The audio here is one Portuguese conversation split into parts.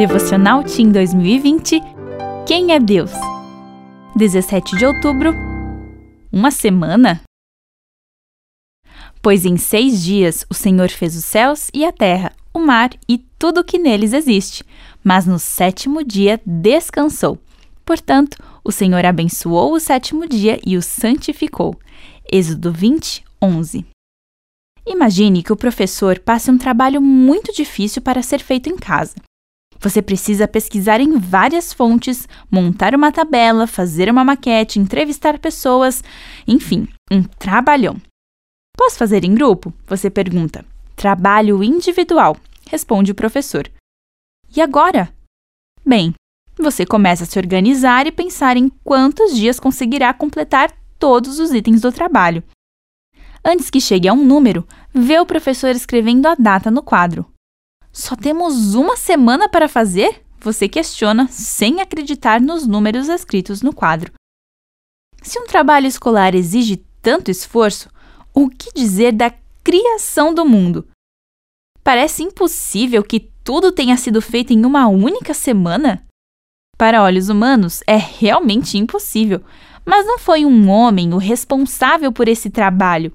Devocional Team 2020 Quem é Deus? 17 de outubro Uma semana? Pois em seis dias o Senhor fez os céus e a terra, o mar e tudo o que neles existe, mas no sétimo dia descansou. Portanto, o Senhor abençoou o sétimo dia e o santificou. Êxodo 20, 11. Imagine que o professor passe um trabalho muito difícil para ser feito em casa. Você precisa pesquisar em várias fontes, montar uma tabela, fazer uma maquete, entrevistar pessoas, enfim, um trabalhão. Posso fazer em grupo? Você pergunta. Trabalho individual, responde o professor. E agora? Bem, você começa a se organizar e pensar em quantos dias conseguirá completar todos os itens do trabalho. Antes que chegue a um número, vê o professor escrevendo a data no quadro. Só temos uma semana para fazer? Você questiona sem acreditar nos números escritos no quadro. Se um trabalho escolar exige tanto esforço, o que dizer da criação do mundo? Parece impossível que tudo tenha sido feito em uma única semana? Para olhos humanos, é realmente impossível, mas não foi um homem o responsável por esse trabalho.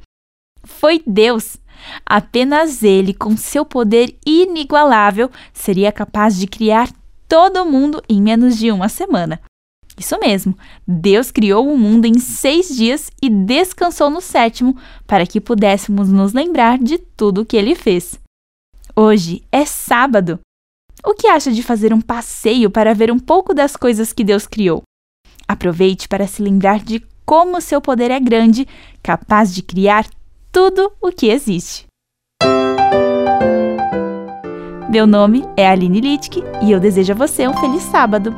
Foi Deus. Apenas ele, com seu poder inigualável, seria capaz de criar todo mundo em menos de uma semana. Isso mesmo, Deus criou o mundo em seis dias e descansou no sétimo para que pudéssemos nos lembrar de tudo o que ele fez. Hoje é sábado. O que acha de fazer um passeio para ver um pouco das coisas que Deus criou? Aproveite para se lembrar de como seu poder é grande, capaz de criar tudo o que existe. Meu nome é Aline Littke e eu desejo a você um feliz sábado.